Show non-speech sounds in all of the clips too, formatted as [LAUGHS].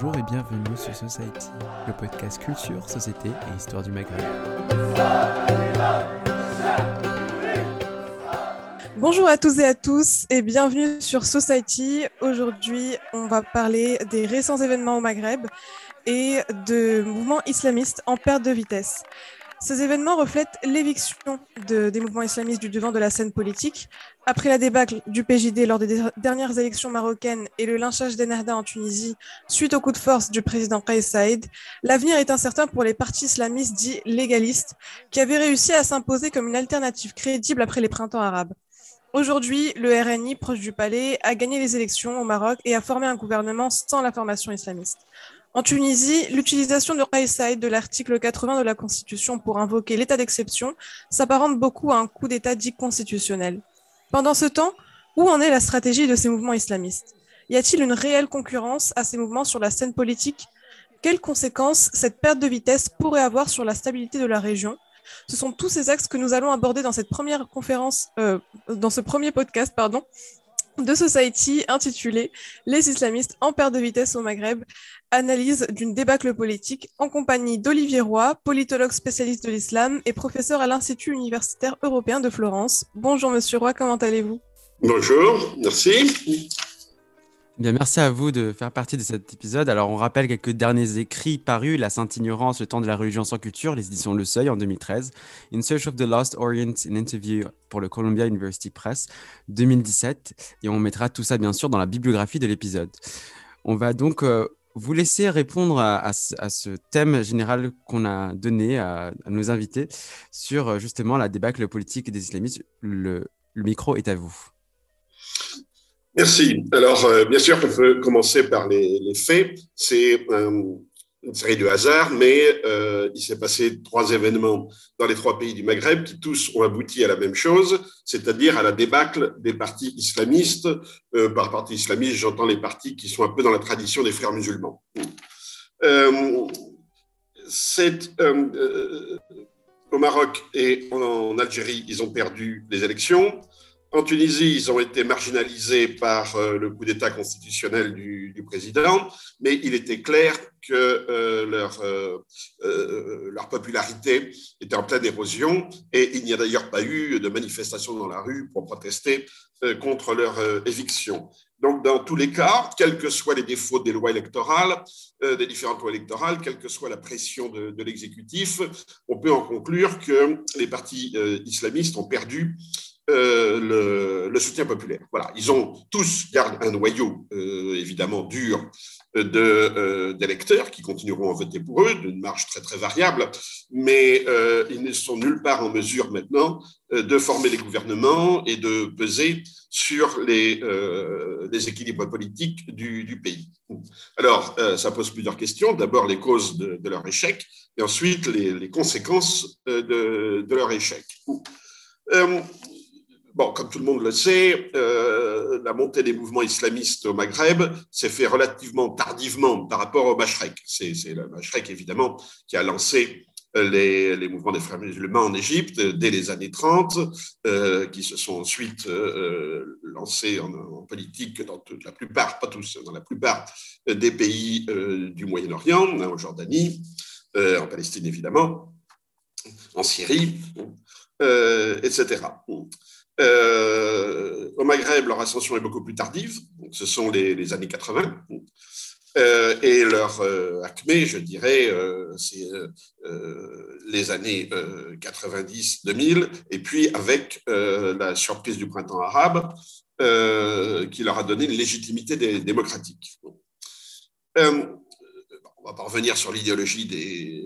Bonjour et bienvenue sur Society, le podcast culture, société et histoire du Maghreb. Bonjour à tous et à tous et bienvenue sur Society. Aujourd'hui, on va parler des récents événements au Maghreb et de mouvements islamistes en perte de vitesse. Ces événements reflètent l'éviction de, des mouvements islamistes du devant de la scène politique. Après la débâcle du PJD lors des dernières élections marocaines et le lynchage d'Ennahda en Tunisie suite au coup de force du président Kais Saïd, l'avenir est incertain pour les partis islamistes dits légalistes qui avaient réussi à s'imposer comme une alternative crédible après les printemps arabes. Aujourd'hui, le RNI, proche du palais, a gagné les élections au Maroc et a formé un gouvernement sans la formation islamiste. En Tunisie, l'utilisation de Saïd de l'article 80 de la Constitution pour invoquer l'état d'exception s'apparente beaucoup à un coup d'État dit constitutionnel. Pendant ce temps, où en est la stratégie de ces mouvements islamistes? Y a-t-il une réelle concurrence à ces mouvements sur la scène politique? Quelles conséquences cette perte de vitesse pourrait avoir sur la stabilité de la région? Ce sont tous ces axes que nous allons aborder dans cette première conférence, euh, dans ce premier podcast, pardon, de Society intitulé Les islamistes en perte de vitesse au Maghreb, analyse d'une débâcle politique en compagnie d'Olivier Roy, politologue spécialiste de l'islam et professeur à l'Institut universitaire européen de Florence. Bonjour Monsieur Roy, comment allez-vous? Bonjour, merci. Bien, merci à vous de faire partie de cet épisode. Alors, on rappelle quelques derniers écrits parus La Sainte Ignorance, Le temps de la religion sans culture, les éditions Le Seuil en 2013, In Search of the Lost Orient, an interview pour le Columbia University Press 2017. Et on mettra tout ça, bien sûr, dans la bibliographie de l'épisode. On va donc euh, vous laisser répondre à, ce thème général qu'on a donné à, nos invités sur euh, justement la débâcle politique des islamistes. le micro est à vous. Merci. Alors, euh, bien sûr, on peut commencer par les, faits. C'est euh, une série de hasards, mais euh, il s'est passé trois événements dans les trois pays du Maghreb qui tous ont abouti à la même chose, c'est-à-dire à la débâcle des partis islamistes. par partis islamistes, j'entends les partis qui sont un peu dans la tradition des frères musulmans. au Maroc et en Algérie, ils ont perdu les élections. En Tunisie, ils ont été marginalisés par euh, le coup d'État constitutionnel du, président, mais il était clair que euh, leur, euh, leur popularité était en pleine érosion et il n'y a d'ailleurs pas eu de manifestation dans la rue pour protester contre leur éviction. Donc, dans tous les cas, quels que soient les défauts des lois électorales, des différentes lois électorales, quelle que soit la pression de l'exécutif, on peut en conclure que les partis islamistes ont perdu euh, le, soutien populaire. Voilà, ils ont tous gardent un noyau euh, évidemment dur de d'électeurs qui continueront à voter pour eux, d'une marge très très variable, mais euh, ils ne sont nulle part en mesure maintenant de former les gouvernements et de peser sur les, les équilibres politiques du, pays. Alors, ça pose plusieurs questions. D'abord, les causes de, leur échec, et ensuite les, conséquences de, leur échec. Bon, comme tout le monde le sait, euh, la montée des mouvements islamistes au Maghreb s'est fait relativement tardivement par rapport au Mashrek. C'est le Mashrek, évidemment, qui a lancé euh, les, mouvements des frères musulmans en Égypte dès les années 30, euh, qui se sont ensuite lancés en, politique dans la plupart, pas tous, dans la plupart des pays du Moyen-Orient, hein, en Jordanie, en Palestine évidemment, en Syrie, etc. Euh, au Maghreb, leur ascension est beaucoup plus tardive, ce sont les, années 80. Euh, et leur euh, je dirais, c'est les années 90-2000, et puis avec la surprise du printemps arabe, qui leur a donné une légitimité démocratique. on ne va pas revenir sur l'idéologie des,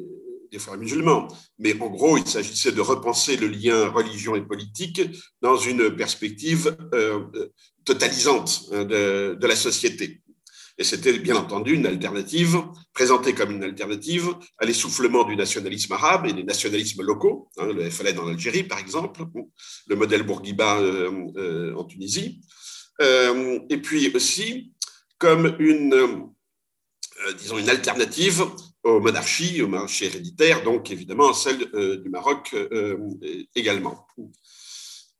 des frères musulmans. Mais en gros, il s'agissait de repenser le lien religion et politique dans une perspective euh, totalisante hein, de, la société. Et c'était bien entendu une alternative, présentée comme une alternative à l'essoufflement du nationalisme arabe et des nationalismes locaux, hein, le FLN en Algérie par exemple, le modèle Bourguiba euh, euh, en Tunisie, et puis aussi comme une, disons, une alternative aux monarchies, aux monarchies héréditaires, donc évidemment celle euh, du Maroc euh, également.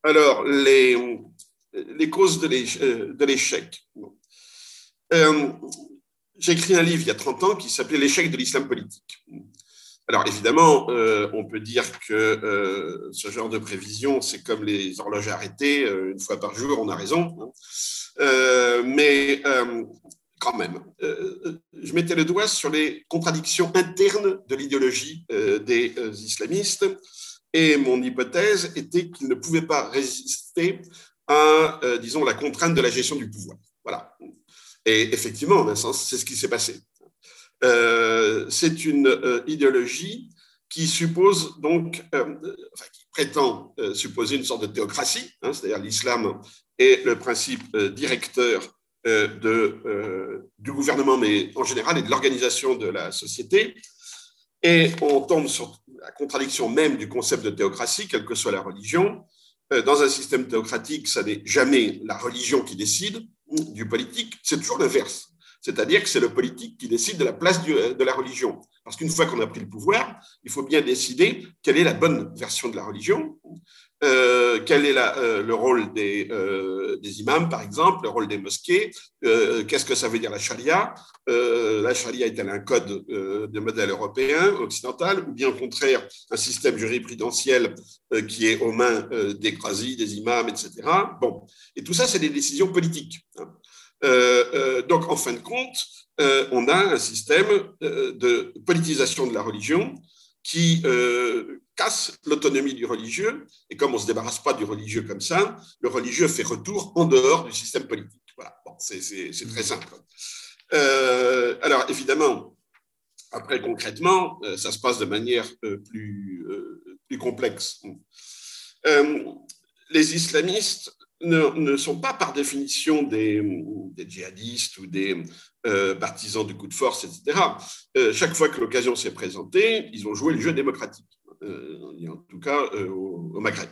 Alors, les, les causes de l'échec. Euh, j'ai écrit un livre il y a 30 ans qui s'appelait L'échec de l'islam politique. Alors évidemment, on peut dire que ce genre de prévision, c'est comme les horloges arrêtées, une fois par jour, on a raison. Hein. mais quand même, je mettais le doigt sur les contradictions internes de l'idéologie des islamistes et mon hypothèse était qu'ils ne pouvaient pas résister à, disons, la contrainte de la gestion du pouvoir. Voilà. Et effectivement, en un sens, c'est ce qui s'est passé. Euh, c'est une euh, idéologie qui suppose donc, euh, enfin, qui prétend supposer une sorte de théocratie, hein, c'est-à-dire l'islam est le principe directeur de, du gouvernement, mais en général, et de l'organisation de la société. Et on tombe sur la contradiction même du concept de théocratie, quelle que soit la religion. Dans un système théocratique, ça n'est jamais la religion qui décide, du politique, c'est toujours l'inverse. C'est-à-dire que c'est le politique qui décide de la place de la religion. Parce qu'une fois qu'on a pris le pouvoir, il faut bien décider quelle est la bonne version de la religion, euh, quel est euh, le rôle des, euh, des, imams, par exemple, le rôle des mosquées, qu'est-ce que ça veut dire la charia. la charia est-elle un code de modèle européen, occidental, ou bien au contraire un système jurisprudentiel qui est aux mains des quasi, des imams, etc. Bon, et tout ça, c'est des décisions politiques. Hein. donc, en fin de compte, on a un système de politisation de la religion qui casse l'autonomie du religieux, et comme on ne se débarrasse pas du religieux comme ça, le religieux fait retour en dehors du système politique. C'est très simple. Euh, alors, évidemment, après, concrètement, euh, ça se passe de manière euh, plus, complexe. les islamistes ne, sont pas par définition des, des djihadistes ou des partisans du coup de force, etc. chaque fois que l'occasion s'est présentée, ils ont joué le jeu démocratique. Euh, en tout cas euh, au, Maghreb.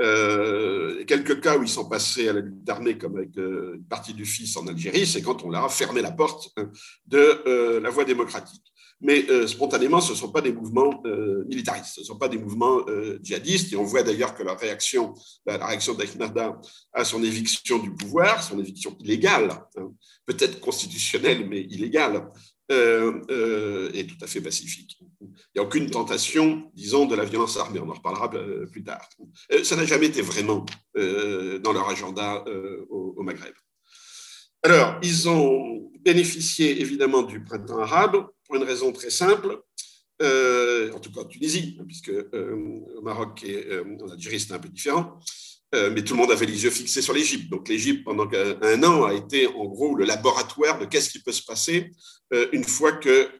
Euh, quelques cas où ils sont passés à la lutte d'armée, comme avec une partie du fils en Algérie, c'est quand on leur a fermé la porte hein, de la voie démocratique. Mais spontanément, ce ne sont pas des mouvements militaristes, ce ne sont pas des mouvements djihadistes. Et on voit d'ailleurs que la réaction, la, réaction d'Ahmada à son éviction du pouvoir, son éviction illégale, hein, peut-être constitutionnelle, mais illégale, est tout à fait pacifique. Il n'y a aucune tentation, disons, de la violence armée. On en reparlera euh, plus tard. Euh, ça n'a jamais été vraiment euh, dans leur agenda au, Maghreb. Alors, ils ont bénéficié évidemment du printemps arabe pour une raison très simple. en tout cas en Tunisie, puisque au Maroc et en Algérie, c'était un peu différent. Mais tout le monde avait les yeux fixés sur l'Égypte. Donc l'Égypte, pendant un an, a été en gros le laboratoire de qu'est-ce qui peut se passer une fois que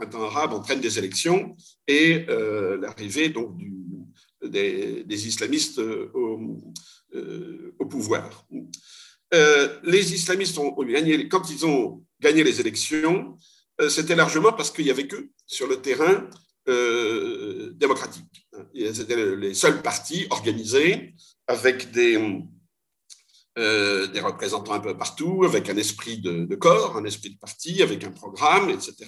printemps arabe entraîne des élections et euh, l'arrivée des, islamistes euh, au, pouvoir. Euh, les islamistes ont, gagné, quand ils ont gagné les élections, c'était largement parce qu'il n'y avait que sur le terrain démocratique. C'était les seuls partis organisés avec des, des représentants un peu partout, avec un esprit de, corps, un esprit de parti, avec un programme, etc.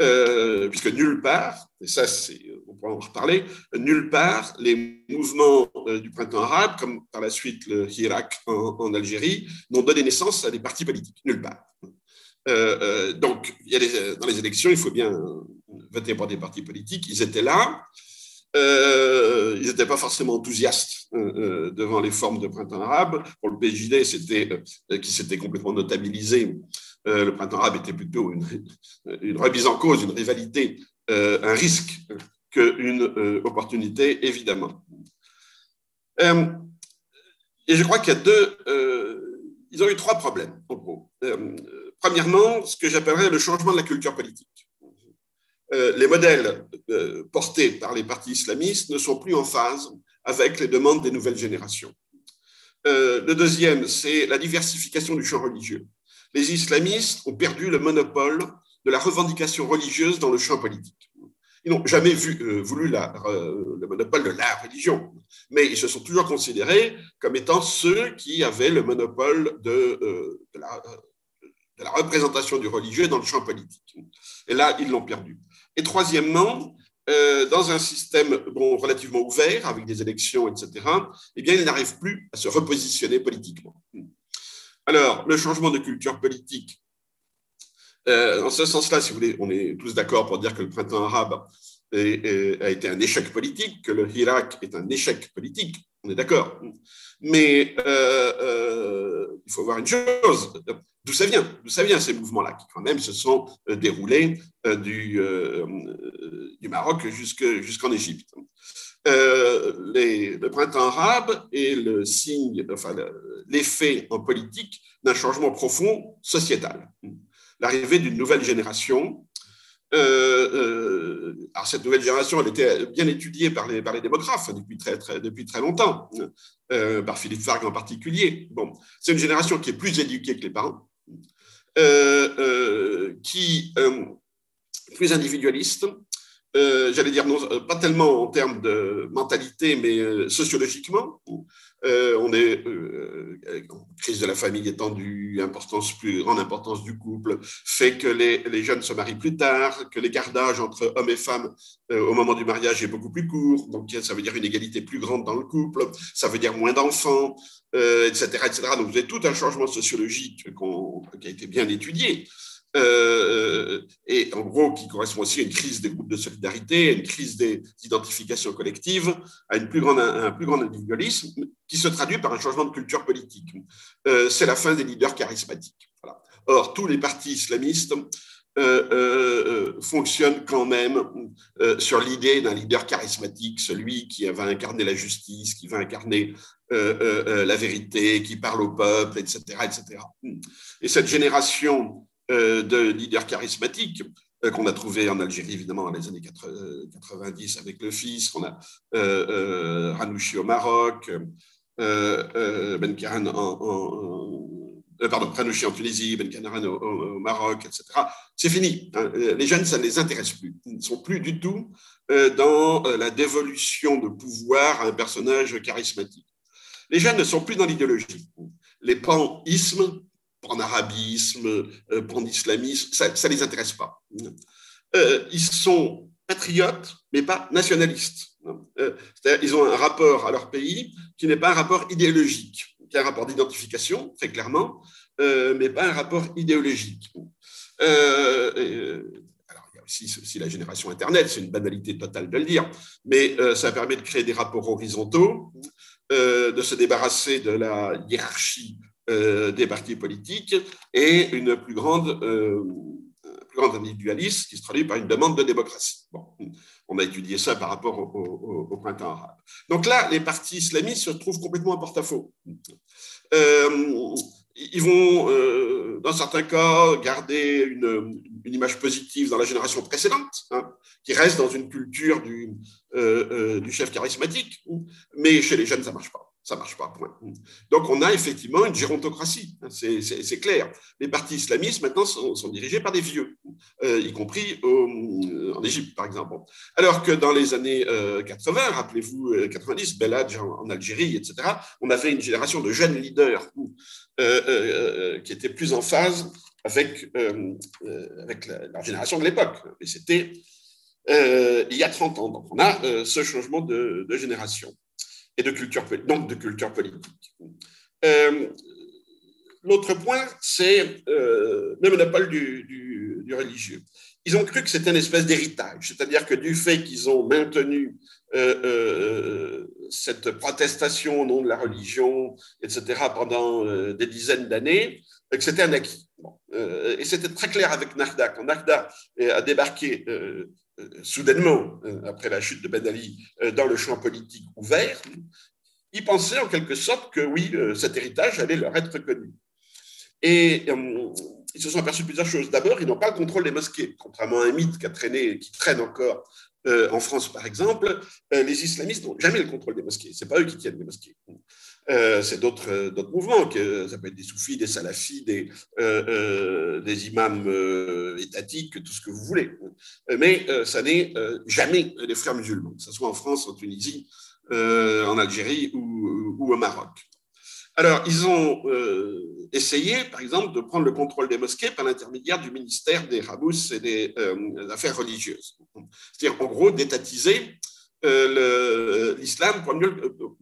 Euh, puisque nulle part, et ça on pourra en reparler, nulle part les mouvements euh, du printemps arabe, comme par la suite le Hirak en, Algérie, n'ont donné naissance à des partis politiques, nulle part. Euh, donc, dans les élections, il faut bien voter pour des partis politiques, ils étaient là, ils n'étaient pas forcément enthousiastes devant les formes de printemps arabe. Pour le PJD, qui s'était complètement notabilisé euh, le printemps arabe était plutôt [LAUGHS] une, remise en cause, une rivalité, euh, un risque qu'une euh, opportunité, évidemment. et je crois qu'il ont eu trois problèmes, premièrement, ce que j'appellerais le changement de la culture politique. Les modèles portés par les partis islamistes ne sont plus en phase avec les demandes des nouvelles générations. le deuxième, c'est la diversification du champ religieux les islamistes ont perdu le monopole de la revendication religieuse dans le champ politique. Ils n'ont jamais euh, voulu euh, le monopole de la religion, mais ils se sont toujours considérés comme étant ceux qui avaient le monopole de, euh, la, représentation du religieux dans le champ politique. Et là, ils l'ont perdu. Et troisièmement, dans un système bon, relativement ouvert, avec des élections, etc., eh bien, ils n'arrivent plus à se repositionner politiquement. Alors, le changement de culture politique, euh, en ce sens-là, si vous voulez, on est tous d'accord pour dire que le printemps arabe a été un échec politique, que le Irak est un échec politique, on est d'accord. Mais euh, euh, il faut voir une chose, d'où ça vient? D'où ça vient ces mouvements-là, qui quand même se sont déroulés du, du Maroc jusqu'en Égypte le printemps arabe est le signe, enfin l'effet en politique d'un changement profond sociétal l'arrivée d'une nouvelle génération. Euh, euh, alors cette nouvelle génération, elle était bien étudiée par les, par les démographes depuis très, depuis très longtemps, euh, par Philippe Fargue en particulier. Bon, c'est une génération qui est plus éduquée que les parents, qui est plus individualiste, euh, j'allais dire, euh, pas tellement en termes de mentalité, mais euh, sociologiquement. on est crise de la famille étendue, importance plus grande importance du couple, fait que les, les jeunes se marient plus tard, que l'écart d'âge entre hommes et femmes au moment du mariage est beaucoup plus court, donc ça veut dire une égalité plus grande dans le couple, ça veut dire moins d'enfants, etc., etc. Donc vous avez tout un changement sociologique qui a été bien étudié. Euh, et en gros qui correspond aussi à une crise des groupes de solidarité, à une crise des identifications collectives, à, un plus grand individualisme qui se traduit par un changement de culture politique. Euh, c'est la fin des leaders charismatiques. Or, tous les partis islamistes euh, fonctionnent quand même sur l'idée d'un leader charismatique, celui qui va incarner la justice, qui va incarner la vérité, qui parle au peuple, etc., etc. Et cette génération de leaders charismatiques euh, qu'on a trouvé en Algérie, évidemment, dans les années 90 avec le fils, qu'on a euh, Ranouchi au Maroc, Ben Karen en, pardon, Ranouchi en Tunisie, Ben Karen au, Maroc, etc. C'est fini. Hein. Les jeunes, ça ne les intéresse plus. Ils ne sont plus du tout dans la dévolution de pouvoir à un personnage charismatique. Les jeunes ne sont plus dans l'idéologie. Les pan-ismes pan-arabisme, euh, pan-islamisme, ça ne les intéresse pas. Euh, ils sont patriotes, mais pas nationalistes. Euh, ils ont un rapport à leur pays qui n'est pas un rapport idéologique, qui est un rapport d'identification, très clairement, mais pas un rapport idéologique. alors, il y a aussi, aussi, la génération Internet, c'est une banalité totale de le dire, mais ça permet de créer des rapports horizontaux, de se débarrasser de la hiérarchie euh, des partis politiques et une plus grande, euh, individualisme qui se traduit par une demande de démocratie. Bon, on a étudié ça par rapport au, printemps arabe. Donc là, les partis islamistes se trouvent complètement en porte-à-faux. Euh, ils vont, dans certains cas, garder une, image positive dans la génération précédente, hein, qui reste dans une culture du chef charismatique, mais chez les jeunes, ça ne marche pas ça ne marche pas. Point. Donc, on a effectivement une gérontocratie, hein, c'est clair. Les partis islamistes, maintenant, sont, dirigés par des vieux, euh, y compris euh, en Égypte, par exemple. Alors que dans les années 80, euh, rappelez-vous, 90, Belhadj en, Algérie, etc., on avait une génération de jeunes leaders qui étaient plus en phase avec, avec la, génération de l'époque. Et c'était il y a 30 ans. Donc, on a ce changement de génération et de culture, donc de culture politique. Euh, l'autre point, c'est euh, le monopole du, du, religieux. Ils ont cru que c'était une espèce d'héritage, c'est-à-dire que du fait qu'ils ont maintenu euh, cette protestation au nom de la religion, etc., pendant des dizaines d'années, que c'était un acquis. et c'était très clair avec Narda. Quand Narda a débarqué euh, soudainement, euh, après la chute de Ben Ali, euh, dans le champ politique ouvert, ils pensaient en quelque sorte que oui, cet héritage allait leur être connu. Et ils se sont aperçus plusieurs choses. D'abord, ils n'ont pas le contrôle des mosquées, contrairement à un mythe qui a traîné, qui traîne encore en France, par exemple. les islamistes n'ont jamais le contrôle des mosquées. C'est pas eux qui tiennent les mosquées. Euh, c'est d'autres, euh, d'autres mouvements, que, ça peut être des soufis, des salafis, des, euh, imams étatiques, tout ce que vous voulez. Mais ça n'est jamais les frères musulmans, que ce soit en France, en Tunisie, en Algérie ou, ou, au Maroc. Alors, ils ont essayé, par exemple, de prendre le contrôle des mosquées par l'intermédiaire du ministère des Rabous et des Affaires religieuses. C'est-à-dire, en gros, d'étatiser l'islam pour mieux,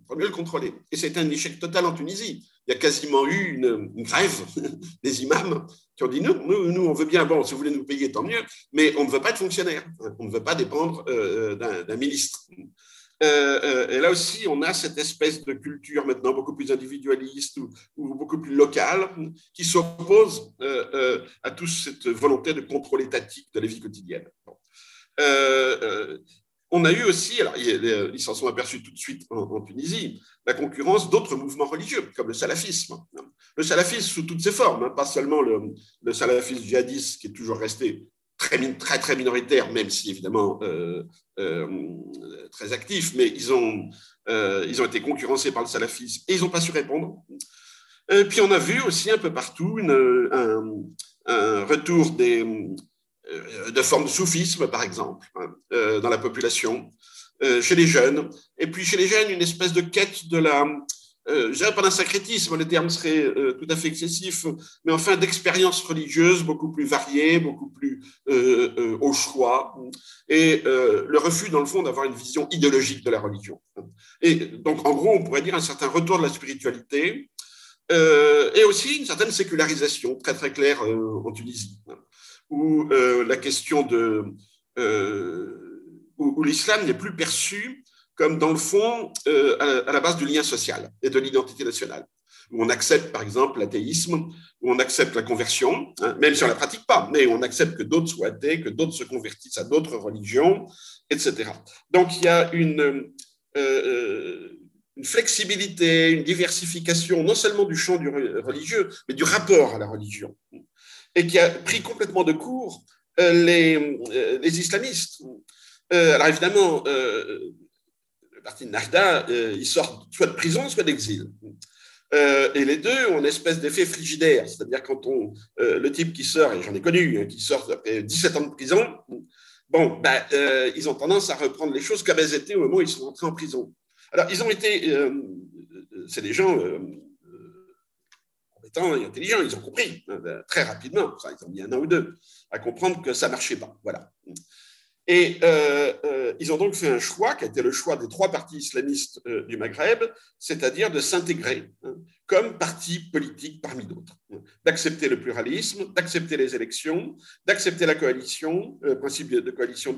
pour mieux le contrôler. Et c'était un échec total en Tunisie. Il y a quasiment eu une, grève [LAUGHS] des imams qui ont dit nous, nous, on veut bien, bon, si vous voulez nous payer, tant mieux, mais on ne veut pas être fonctionnaire, on ne veut pas dépendre d'un ministre. Euh, euh, et là aussi, on a cette espèce de culture maintenant beaucoup plus individualiste ou, beaucoup plus locale qui s'oppose euh, à toute cette volonté de contrôle étatique de la vie quotidienne. On a eu aussi, alors ils s'en sont aperçus tout de suite en, Tunisie, la concurrence d'autres mouvements religieux, comme le salafisme. Le salafisme sous toutes ses formes, hein, pas seulement le, salafisme djihadiste qui est toujours resté très, minoritaire, même si évidemment euh, euh, très actifs, mais euh, ils ont été concurrencés par le salafisme et ils n'ont pas su répondre. puis on a vu aussi un peu partout un, retour des, de formes de soufisme, par exemple, hein, dans la population, chez les jeunes, et puis chez les jeunes, une espèce de quête de la, euh, je dirais pas d'un sacrétisme, le terme serait euh, tout à fait excessif, mais enfin d'expériences religieuses beaucoup plus variées, beaucoup plus euh, euh, au choix, et le refus, dans le fond, d'avoir une vision idéologique de la religion. Et donc, en gros, on pourrait dire un certain retour de la spiritualité, et aussi une certaine sécularisation, très très claire en Tunisie, où la question de... où, où l'islam n'est plus perçu comme dans le fond euh, à la base du lien social et de l'identité nationale, où on accepte par exemple l'athéisme, où on accepte la conversion, hein, même si on la pratique pas, mais on accepte que d'autres soient athées, que d'autres se convertissent à d'autres religions, etc. Donc il y a une, euh, euh, une flexibilité, une diversification, non seulement du champ du religieux, mais du rapport à la religion, et qui a pris complètement de court les, les islamistes. alors évidemment, parti de Nahda, euh, il sort soit de prison, soit d'exil. Euh, et les deux ont une espèce d'effet frigidaire, c'est-à-dire quand on, euh, le type qui sort, et j'en ai connu, hein, qui sort après 17 ans de prison, bon, ben, ils ont tendance à reprendre les choses comme elles étaient au moment où ils sont entrés en prison. Alors, ils ont été, c'est des gens compétents et intelligents, ils ont compris hein, très rapidement, ils ont mis un an ou deux à comprendre que ça marchait pas. Voilà. Et euh, euh, ils ont donc fait un choix, qui a été le choix des trois partis islamistes euh, du Maghreb, c'est-à-dire de s'intégrer hein, comme parti politique parmi d'autres, hein, d'accepter le pluralisme, d'accepter les élections, d'accepter la coalition, le principe de coalition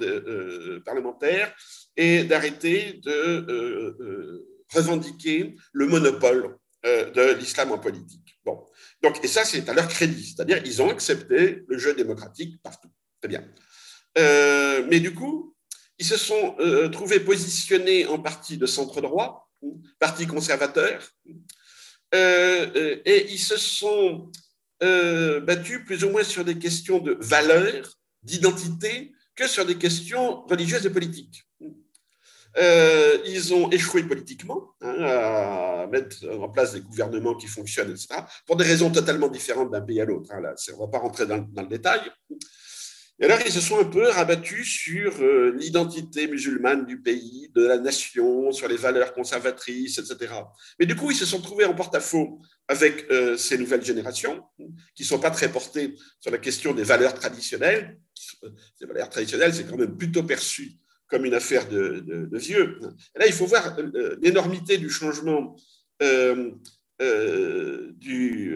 parlementaire, et d'arrêter de revendiquer le monopole de l'islam en politique. Donc, et ça, c'est à leur crédit, c'est-à-dire ils ont accepté le jeu démocratique partout. Très bien. Euh, mais du coup, ils se sont euh, trouvés positionnés en parti de centre droit, parti conservateur, euh, et ils se sont battus plus ou moins sur des questions de valeur, d'identité, que sur des questions religieuses et politiques. Ils ont échoué politiquement hein, à mettre en place des gouvernements qui fonctionnent, etc., pour des raisons totalement différentes d'un pays à l'autre. Hein, on ne va pas rentrer dans, dans, le détail. Et alors, ils se sont un peu rabattus sur euh, l'identité musulmane du pays, de la nation, sur les valeurs conservatrices, etc. Mais du coup, ils se sont trouvés en porte-à-faux avec euh, ces nouvelles générations, qui ne sont pas très portées sur la question des valeurs traditionnelles. Ces valeurs traditionnelles, c'est quand même plutôt perçu comme une affaire de, vieux. Là, il faut voir euh, l'énormité du changement. du,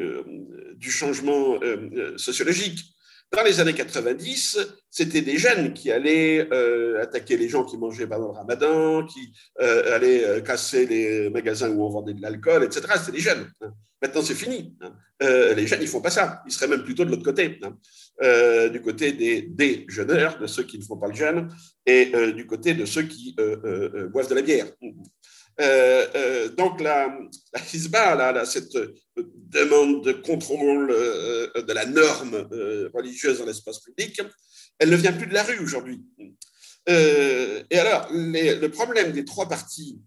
du, changement sociologique. Dans les années 90, c'était des jeunes qui allaient euh, attaquer les gens qui mangeaient pendant le ramadan, qui euh, allaient euh, casser les magasins où on vendait de l'alcool, etc. C'était des jeunes. Hein. Maintenant, c'est fini. Hein. les jeunes, ils font pas ça. Ils seraient même plutôt de l'autre côté, hein. du côté des, des jeûneurs, de ceux qui ne font pas le jeûne, et du côté de ceux qui boivent de la bière. Euh, euh, donc la, la cette demande de contrôle euh, de la norme religieuse dans l'espace public, elle ne vient plus de la rue aujourd'hui. et alors, le problème des trois partis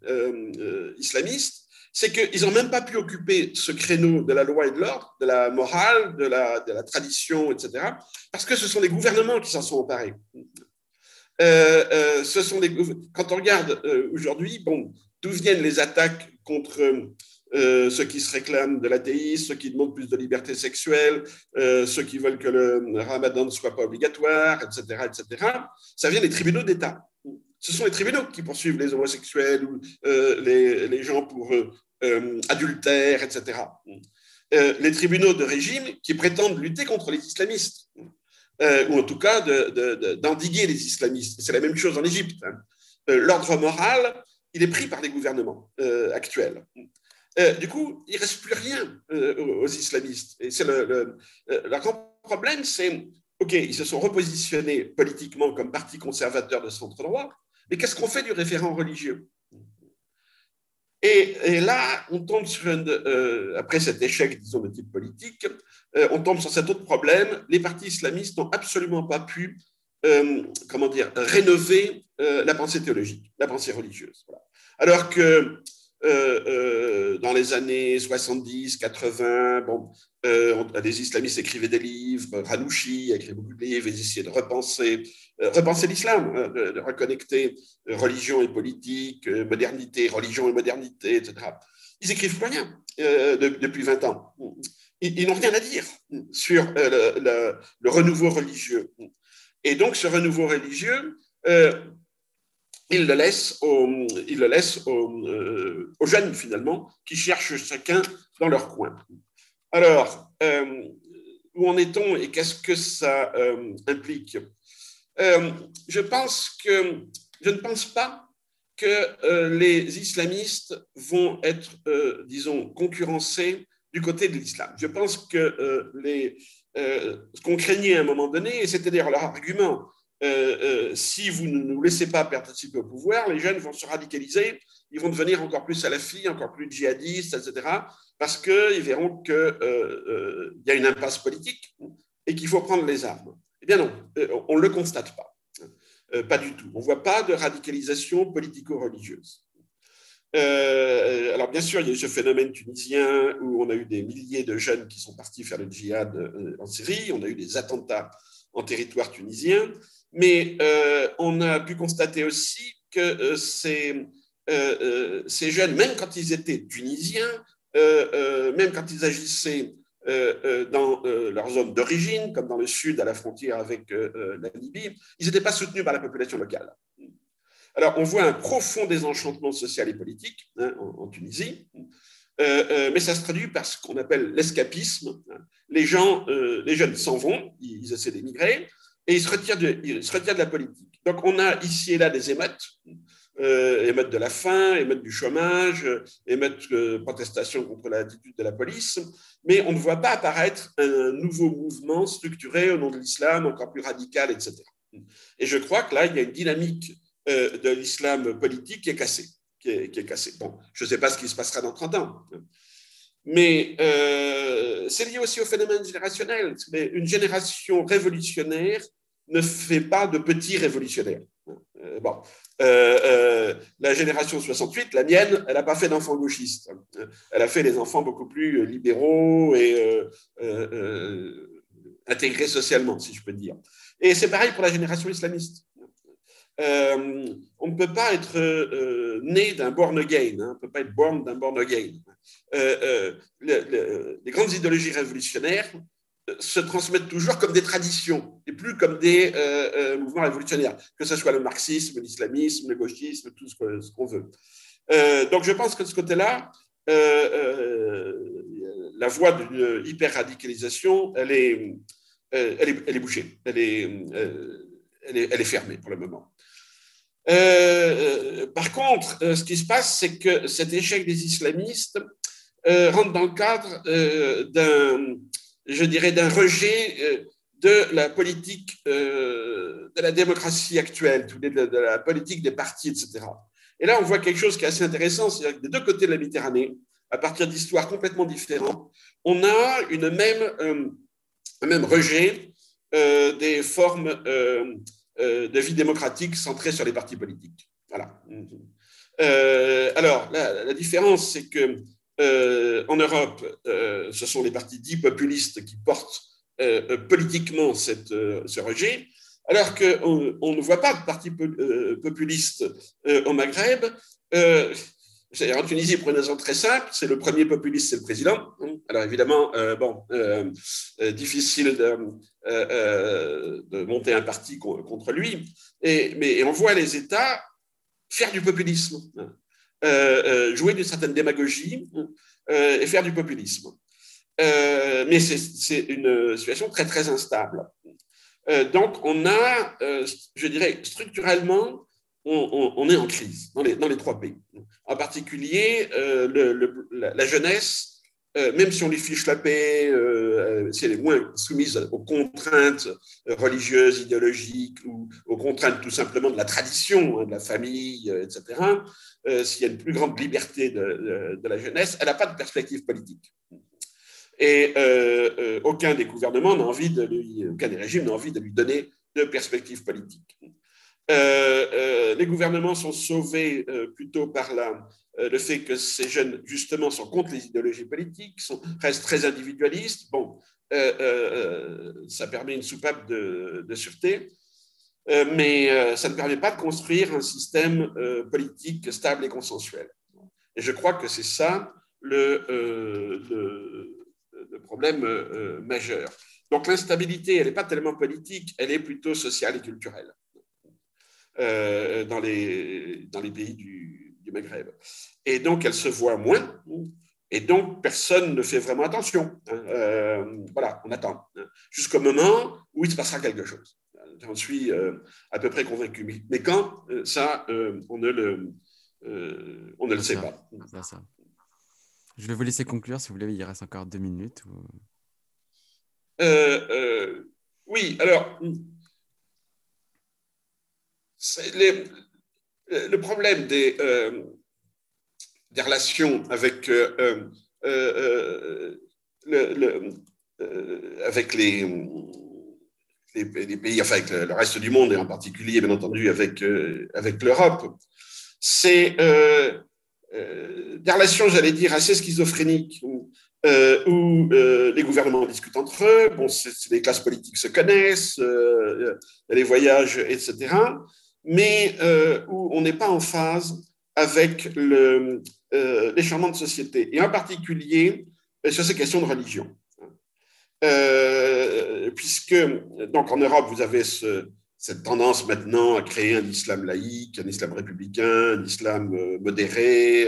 islamistes, c'est qu'ils n'ont même pas pu occuper ce créneau de la loi et de l'ordre, de la morale, de la, tradition, etc., parce que ce sont les gouvernements qui s'en sont emparés. ce sont quand on regarde aujourd'hui, bon, d'où viennent les attaques contre euh, ceux qui se réclament de l'athéisme, ceux qui demandent plus de liberté sexuelle, euh, ceux qui veulent que le ramadan ne soit pas obligatoire, etc., etc. Ça vient des tribunaux d'État. Ce sont les tribunaux qui poursuivent les homosexuels ou les, les, gens pour adultère, etc. les tribunaux de régime qui prétendent lutter contre les islamistes, ou en tout cas d'endiguer les islamistes. C'est la même chose en Égypte. Hein. L'ordre moral, il est pris par les gouvernements actuels. Euh, du coup, il ne reste plus rien euh, aux, islamistes. Et c'est le, le, euh, grand problème, c'est, OK, ils se sont repositionnés politiquement comme parti conservateur de centre-droit, mais qu'est-ce qu'on fait du référent religieux? Et, là, on tombe sur après cet échec, disons, de type politique, on tombe sur cet autre problème. Les partis islamistes n'ont absolument pas pu, comment dire, rénover la pensée théologique, la pensée religieuse. Alors que euh, euh, dans les années 70, 80, bon, euh, des islamistes écrivaient des livres, Ranouchi a écrit beaucoup de livres, ils essayaient de repenser, l'islam, de, reconnecter religion et politique, modernité, religion et modernité, etc. Ils écrivent plus rien depuis 20 ans. Ils, n'ont rien à dire sur le, renouveau religieux. Et donc, ce renouveau religieux, il le laisse, aux, il euh, jeunes, finalement, qui cherchent chacun dans leur coin. Alors, euh, où en est-on et qu'est-ce que ça euh, implique? Je pense que je ne pense pas que les islamistes vont être, disons, concurrencés du côté de l'islam. Je pense que ce qu'on craignait à un moment donné, et c'était d'ailleurs leur argument, euh, euh, si vous ne nous laissez pas participer au pouvoir, les jeunes vont se radicaliser, ils vont devenir encore plus salafis, encore plus djihadistes, etc., parce qu'ils verront qu'il euh, y a une impasse politique et qu'il faut prendre les armes. Eh bien non, on ne le constate pas. pas du tout. On ne voit pas de radicalisation politico-religieuse. alors bien sûr, il y a ce phénomène tunisien où on a eu des milliers de jeunes qui sont partis faire le djihad en Syrie, on a eu des attentats en territoire tunisien, mais euh, on a pu constater aussi que euh, ces, euh, ces, jeunes, même quand ils étaient tunisiens, même quand ils agissaient dans leur zone d'origine, comme dans le sud à la frontière avec la Libye, ils n'étaient pas soutenus par la population locale. Alors, on voit un profond désenchantement social et politique hein, en, Tunisie, mais ça se traduit par ce qu'on appelle l'escapisme. Les gens, les jeunes s'en vont, ils essaient d'émigrer, et il se retire de, il se retire de la politique. Donc on a ici et là des émeutes, euh, émeutes de la faim, émeutes du chômage, émeutes de protestation contre l'attitude de la police, mais on ne voit pas apparaître un nouveau mouvement structuré au nom de l'islam, encore plus radical, etc. Et je crois que là, il y a une dynamique euh, de l'islam politique qui est cassée. Qui est cassée. Bon, je ne sais pas ce qui se passera dans 30 ans. Mais euh, c'est lié aussi au phénomène générationnel. Une génération révolutionnaire ne fait pas de petits révolutionnaires. Euh, bon, euh, la génération 68, la mienne, elle n'a pas fait d'enfants gauchistes. Elle a fait des enfants beaucoup plus libéraux et intégrés socialement, si je peux dire. Et c'est pareil pour la génération islamiste. On ne peut pas être né d'un born again, hein. on ne peut pas être born d'un born again. Euh, euh, les grandes idéologies révolutionnaires euh, se transmettent toujours comme des traditions et plus comme des mouvements révolutionnaires, que ce soit le marxisme, l'islamisme, le gauchisme, tout ce qu'on veut. donc je pense que de ce côté-là, la voie d'une hyper-radicalisation, elle est, elle, est, elle est bouchée, elle est, elle est fermée pour le moment. Euh, par contre, euh, ce qui se passe, c'est que cet échec des islamistes euh, rentre dans le cadre d'un, je dirais, d'un rejet de la politique de la démocratie actuelle, de la politique des partis, etc. Et là, on voit quelque chose qui est assez intéressant, c'est-à-dire que des deux côtés de la Méditerranée, à partir d'histoires complètement différentes, on a une même, un même rejet des formes euh, de vie démocratique centrée sur les partis politiques. Voilà. Euh, alors, la, différence, c'est que euh, en Europe, ce sont les partis dits populistes qui portent politiquement cette, ce rejet, alors qu'on on ne voit pas de parti populiste au Maghreb. En Tunisie, pour une raison très simple, c'est le premier populiste, c'est le président. Alors évidemment, bon, difficile de, euh, euh, de monter un parti contre lui. Mais on voit les États faire du populisme, jouer d'une certaine démagogie et faire du populisme. mais c'est une situation très, très instable. donc, on a, je dirais, structurellement, on, est en crise dans les, trois pays. En particulier, le, la, jeunesse euh, même si on les fiche la paix, euh, euh, si elle est moins soumise aux contraintes religieuses, idéologiques ou aux contraintes tout simplement de la tradition, hein, de la famille, etc., s'il y a une plus grande liberté de, la jeunesse, elle n'a pas de perspective politique. Et aucun des gouvernements n'a envie lui, aucun des régimes n'a envie de lui donner de perspective politique. Les gouvernements sont sauvés plutôt par euh, le fait que ces jeunes, justement, sont contre les idéologies politiques, restent très individualistes. Bon, euh, euh, ça permet une soupape de, sûreté, mais ça ne permet pas de construire un système politique stable et consensuel. Et je crois que c'est ça le, problème majeur. Donc l'instabilité, elle n'est pas tellement politique, elle est plutôt sociale et culturelle dans, les, dans les pays du, Maghreb. Et donc, elle se voit moins. Et donc, personne ne fait vraiment attention. Hein. Euh, voilà, on attend. Hein. Jusqu'au moment où il se passera quelque chose. J'en suis euh, à peu près convaincu. Mais quand euh, ça, on ne le, on ne le sait pas. Je vais vous laisser conclure si vous voulez. Il reste encore deux minutes. oui, alors, les, le problème des, euh, relations avec, euh, euh, le, les, pays, enfin avec le, reste du monde et en particulier, bien entendu, avec, l'Europe, c'est des relations, j'allais dire, assez schizophréniques. Où, où les gouvernements discutent entre eux, bon, les classes politiques se connaissent, les voyages, etc mais euh, où on n'est pas en phase avec le, euh, les changements de société, et en particulier euh, sur ces questions de religion. puisque, donc en Europe, vous avez cette tendance maintenant à créer un islam laïque, un islam républicain, un islam modéré,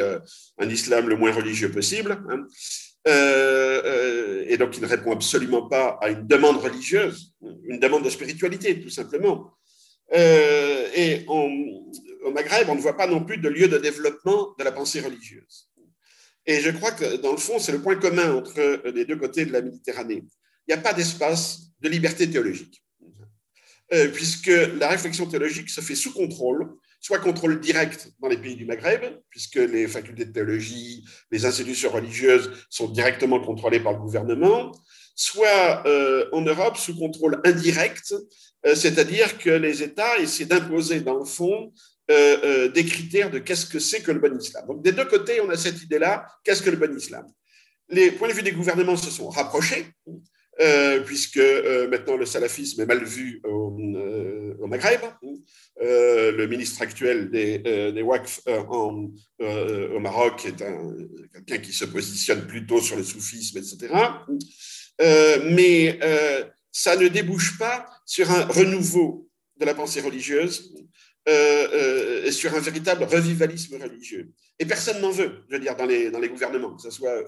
un islam le moins religieux possible. Hein. et donc, il ne répond absolument pas à une demande religieuse, une demande de spiritualité, tout simplement. Euh, et au Maghreb, on ne voit pas non plus de lieu de développement de la pensée religieuse. Et je crois que, dans le fond, c'est le point commun entre les deux côtés de la Méditerranée. Il n'y a pas d'espace de liberté théologique, euh, puisque la réflexion théologique se fait sous contrôle, soit contrôle direct dans les pays du Maghreb, puisque les facultés de théologie, les institutions religieuses sont directement contrôlées par le gouvernement, soit euh, en Europe sous contrôle indirect, euh, c'est-à-dire que les États essaient d'imposer dans le fond euh, des critères de qu'est-ce que c'est que le bon islam. Donc des deux côtés, on a cette idée-là, qu'est-ce que le bon islam? Les points de vue des gouvernements se sont rapprochés, puisque maintenant le salafisme est mal vu au, Maghreb. le ministre actuel des, des WACF au Maroc est quelqu'un qui se positionne plutôt sur le soufisme, etc. Euh, mais euh, ça ne débouche pas sur un renouveau de la pensée religieuse euh, et sur un véritable revivalisme religieux. Et personne n'en veut, je veux dire, dans les, gouvernements, que ce soit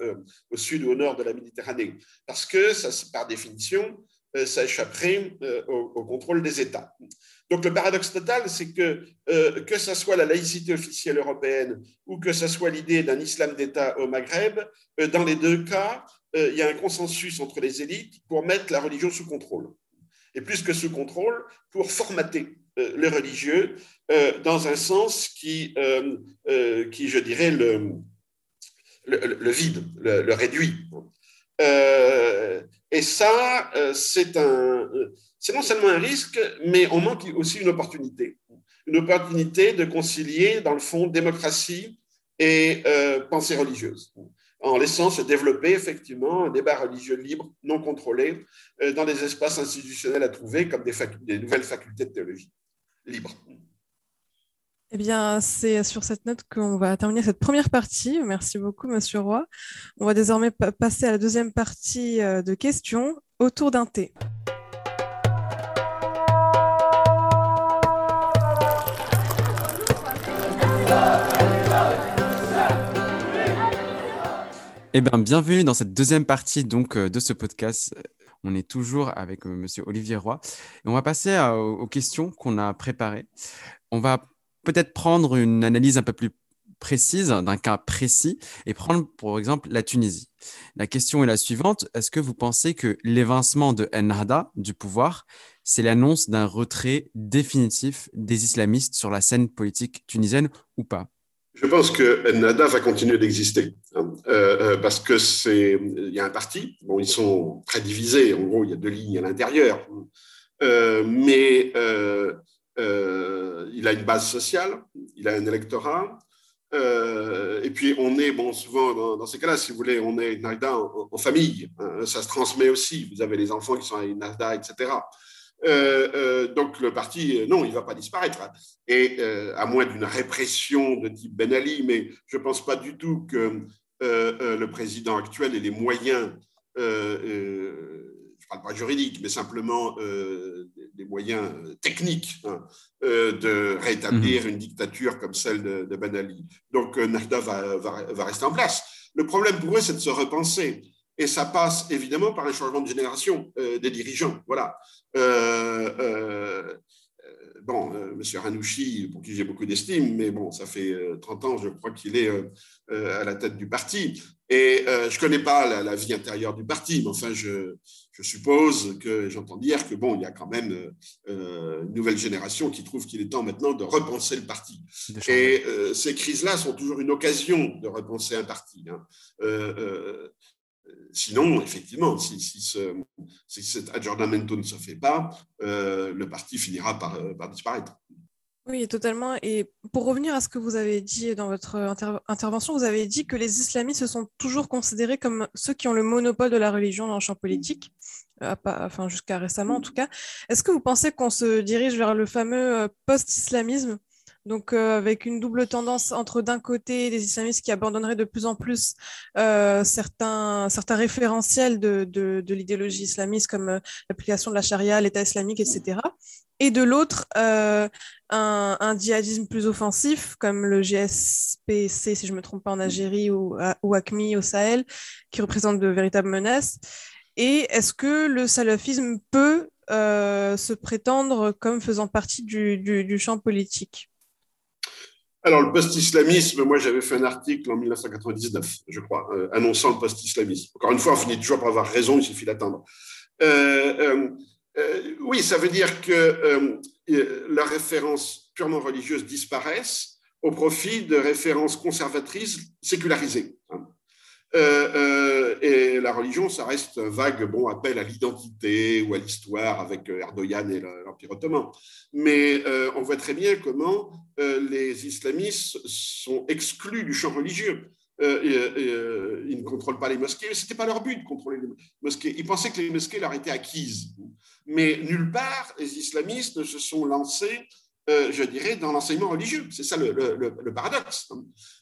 au sud ou au nord de la Méditerranée, parce que, ça, par définition, ça échapperait au, contrôle des États. Donc le paradoxe total, c'est que que ce soit la laïcité officielle européenne ou que ce soit l'idée d'un islam d'État au Maghreb, dans les deux cas, euh, il y a un consensus entre les élites pour mettre la religion sous contrôle. Et plus que sous contrôle, pour formater euh, le religieux euh, dans un sens qui, qui je dirais, le, le, vide, le, réduit. et ça, c'est un, c'est non seulement un risque, mais on manque aussi une opportunité. Une opportunité de concilier, dans le fond, démocratie et pensée religieuse en laissant se développer effectivement un débat religieux libre, non contrôlé, euh, dans des espaces institutionnels à trouver, comme des, nouvelles facultés de théologie libres. Eh bien, c'est sur cette note qu'on va terminer cette première partie. Merci beaucoup, Monsieur Roy. On va désormais passer à la deuxième partie euh, de questions autour d'un thé. Eh bien, bienvenue dans cette deuxième partie donc euh, de ce podcast. On est toujours avec M. Euh, Monsieur Olivier Roy. On va passer aux questions qu'on a préparées. On va peut-être prendre une analyse un peu plus précise d'un cas précis et prendre pour exemple la Tunisie. La question est la suivante. Est-ce que vous pensez que l'évincement de Ennahda du pouvoir, c'est l'annonce d'un retrait définitif des islamistes sur la scène politique tunisienne ou pas? Je pense que Ennahda va continuer d'exister hein, euh, euh, parce que c'est il y a un parti. Bon, ils sont très divisés. En gros, il y a deux lignes à l'intérieur, euh, mais il a une base sociale, il a un électorat. et puis on est bon souvent dans, ces cas-là, si vous voulez, on est Ennahda en, famille. Hein, ça se transmet aussi. Vous avez les enfants qui sont à Ennahda, etc. Euh, euh, donc le parti, euh, non, il ne va pas disparaître. Et à moins d'une répression de type Ben Ali, mais je ne pense pas du tout que le président actuel ait les moyens, je ne parle pas juridique, mais simplement des moyens techniques hein, de rétablir mhm. une dictature comme celle de, Ben Ali. Donc Nahda va, va, rester en place. Le problème pour eux, c'est de se repenser. Et ça passe évidemment par un changement de génération des dirigeants. Voilà. Euh, euh, bon, euh, M. Ranouchi, pour qui j'ai beaucoup d'estime, mais bon, ça fait 30 ans, je crois qu'il est à la tête du parti. Et je ne connais pas la, vie intérieure du parti, mais enfin, je, je suppose que j'entends dire que bon, il y a quand même une nouvelle génération qui trouve qu'il est temps maintenant de repenser le parti. Et ces crises-là sont toujours une occasion de repenser un parti. Hein. Sinon, effectivement, si, ce, cet adjournamento ne se fait pas, euh, le parti finira par, euh, par, disparaître. Oui, totalement. Et pour revenir à ce que vous avez dit dans votre intervention, vous avez dit que les islamistes se sont toujours considérés comme ceux qui ont le monopole de la religion dans le champ politique, euh, enfin jusqu'à récemment en tout cas. Est-ce que vous pensez qu'on se dirige vers le fameux post-islamisme? Donc, euh, avec une double tendance entre d'un côté des islamistes qui abandonneraient de plus en plus euh, certains, certains référentiels de, de, l'idéologie islamiste, comme euh, l'application de la charia, l'État islamique, etc. Et de l'autre, un, djihadisme plus offensif, comme le GSPC, si je ne me trompe pas, en Algérie ou, ou ACMI au Sahel, qui représente de véritables menaces. Et est-ce que le salafisme peut se prétendre comme faisant partie du, du champ politique? Alors, le post-islamisme, moi j'avais fait un article en 1999, je crois, euh, annonçant le post-islamisme. Encore une fois, on finit toujours par avoir raison, il suffit d'attendre. Euh, euh, oui, ça veut dire que la référence purement religieuse disparaissent au profit de références conservatrices sécularisées. Hein. Euh, euh, et la religion, ça reste un vague bon appel à l'identité ou à l'histoire avec euh, Erdogan et l'Empire ottoman. Mais on voit très bien comment les islamistes sont exclus du champ religieux. ils ne contrôlent pas les mosquées. Ce n'était pas leur but de contrôler les mosquées. Ils pensaient que les mosquées leur étaient acquises. Mais nulle part, les islamistes ne se sont lancés euh, je dirais, dans l'enseignement religieux. C'est ça le, paradoxe.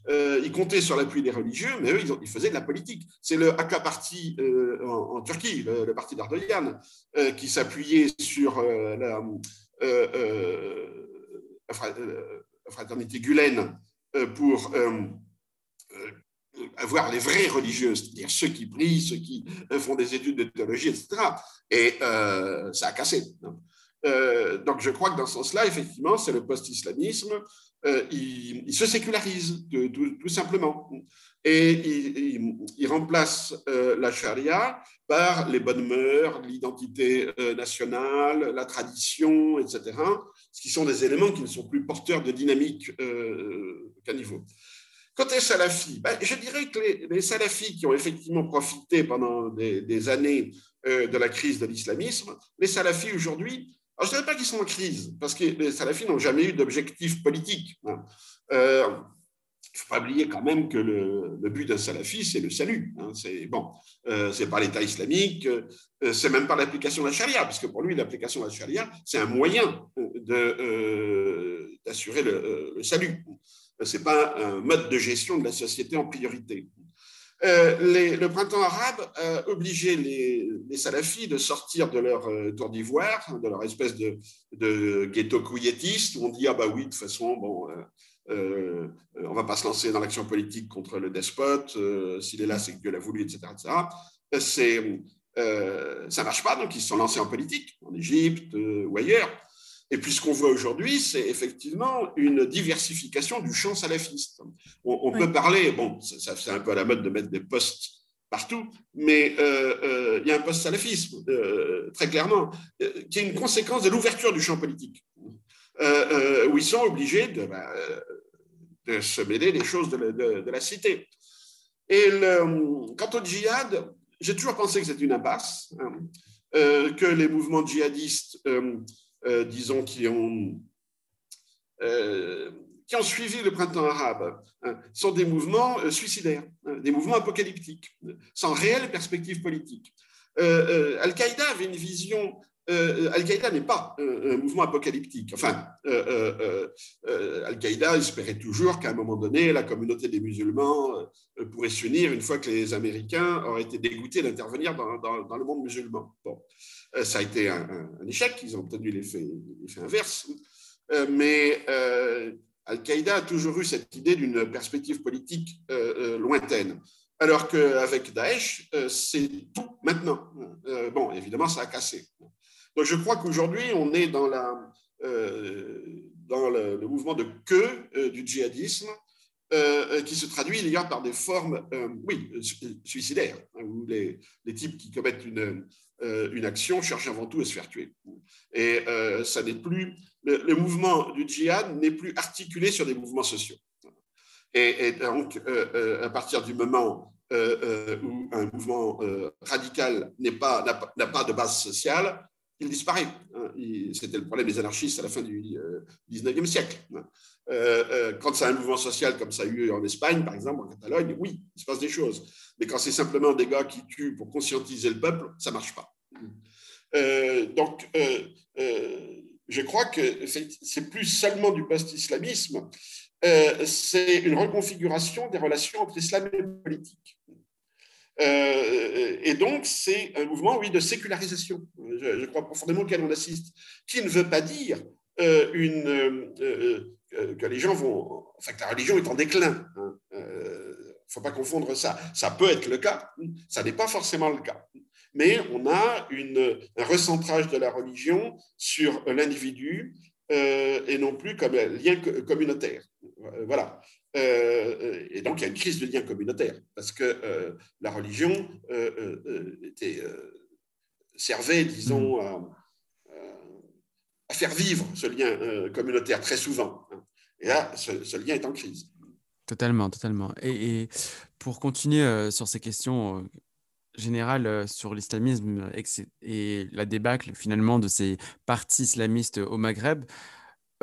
Euh, ils comptaient sur l'appui des religieux, mais eux, ils, faisaient de la politique. C'est le AK Parti euh, en, Turquie, le, parti d'Erdogan, qui s'appuyait sur la, fraternité Gulen pour avoir les vrais religieux, c'est-à-dire ceux qui prient, ceux qui font des études de théologie, etc. Et ça a cassé. Euh, donc je crois que dans ce sens-là, effectivement, c'est le post-islamisme. Euh, il, se sécularise tout, simplement. Et il, remplace euh, la charia par les bonnes mœurs, l'identité nationale, la tradition, etc., ce qui sont des éléments qui ne sont plus porteurs de dynamique qu'à niveau. Aux salafis, ben, je dirais que les, salafis qui ont effectivement profité pendant des, des années de la crise de l'islamisme, les salafis aujourd'hui alors, je ne dirais pas qu'ils sont en crise, parce que les salafis n'ont jamais eu d'objectif politique. Hein. Euh, il ne faut pas oublier quand même que le, but d'un salafi, c'est le salut. Hein. C'est bon, euh, pas l'État islamique, euh, c'est même pas l'application de la charia, parce que pour lui, l'application de la charia, c'est un moyen d'assurer le, le, salut. C'est pas un mode de gestion de la société en priorité. Euh, le printemps arabe a obligé les, salafis de sortir de leur euh, tour d'ivoire, de leur espèce de, ghetto couilletiste, où on dit Ah, bah oui, de toute façon, bon, on ne va pas se lancer dans l'action politique contre le despote, s'il est là, c'est que Dieu l'a voulu, etc. etc. ça ne marche pas, donc ils se sont lancés en politique, en Égypte ou ailleurs. Et puis ce qu'on voit aujourd'hui, c'est effectivement une diversification du champ salafiste. On, peut parler, bon, c'est un peu à la mode de mettre des postes partout, mais euh, euh, il y a un post-salafisme, euh, très clairement, qui est une conséquence de l'ouverture du champ politique, où ils sont obligés de, bah, de, se mêler les choses de, la cité. Et quant au djihad, j'ai toujours pensé que c'était une impasse, hein, que les mouvements djihadistes euh, disons, qui ont, euh, qui ont suivi le printemps arabe hein, sont des mouvements euh, suicidaires, hein, des mouvements apocalyptiques, sans réelle perspective politique. Al-Qaïda avait une vision Al-Qaïda n'est pas un, mouvement apocalyptique. Enfin, Al-Qaïda espérait toujours qu'à un moment donné, la communauté des musulmans pourrait s'unir une fois que les Américains auraient été dégoûtés d'intervenir dans, dans, le monde musulman. Bon. Euh, ça a été un, échec, ils ont obtenu l'effet inverse. Euh, mais euh, Al-Qaïda a toujours eu cette idée d'une perspective politique lointaine. Alors qu'avec Daesh, c'est tout maintenant. bon, évidemment, ça a cassé. Donc je crois qu'aujourd'hui, on est dans, le, mouvement de queue du djihadisme qui se traduit d'ailleurs par des formes, oui, suicidaires, hein, où les, types qui commettent une, euh, une action cherche avant tout à se faire tuer. Et euh, ça n'est plus le, mouvement du djihad n'est plus articulé sur des mouvements sociaux. Et, donc, euh, à partir du moment où un mouvement radical n'a pas, n'a pas de base sociale, il disparaît. Hein. C'était le problème des anarchistes à la fin du 19e siècle. Quand c'est un mouvement social comme ça a eu en Espagne, par exemple, en Catalogne, oui, il se passe des choses. Mais quand c'est simplement des gars qui tuent pour conscientiser le peuple, ça ne marche pas. Euh, donc, euh, euh, je crois que c'est plus seulement du post-islamisme, c'est une reconfiguration des relations entre islam et politique. et donc, c'est un mouvement, oui, de sécularisation. Je, crois profondément auquel on assiste, qui ne veut pas dire une, que les gens vont, enfin, que la religion est en déclin. Hein. Ne faut pas confondre ça. Ça peut être le cas, ça n'est pas forcément le cas mais on a un recentrage de la religion sur l'individu euh, et non plus comme lien communautaire. Euh, voilà. Euh, et donc, il y a une crise de lien communautaire parce que la religion était, servait, disons, à, à, faire vivre ce lien communautaire très souvent. Et là, ce, lien est en crise. Totalement, totalement. Et, pour continuer sur ces questions euh, sur l'islamisme et la débâcle finalement de ces partis islamistes au Maghreb,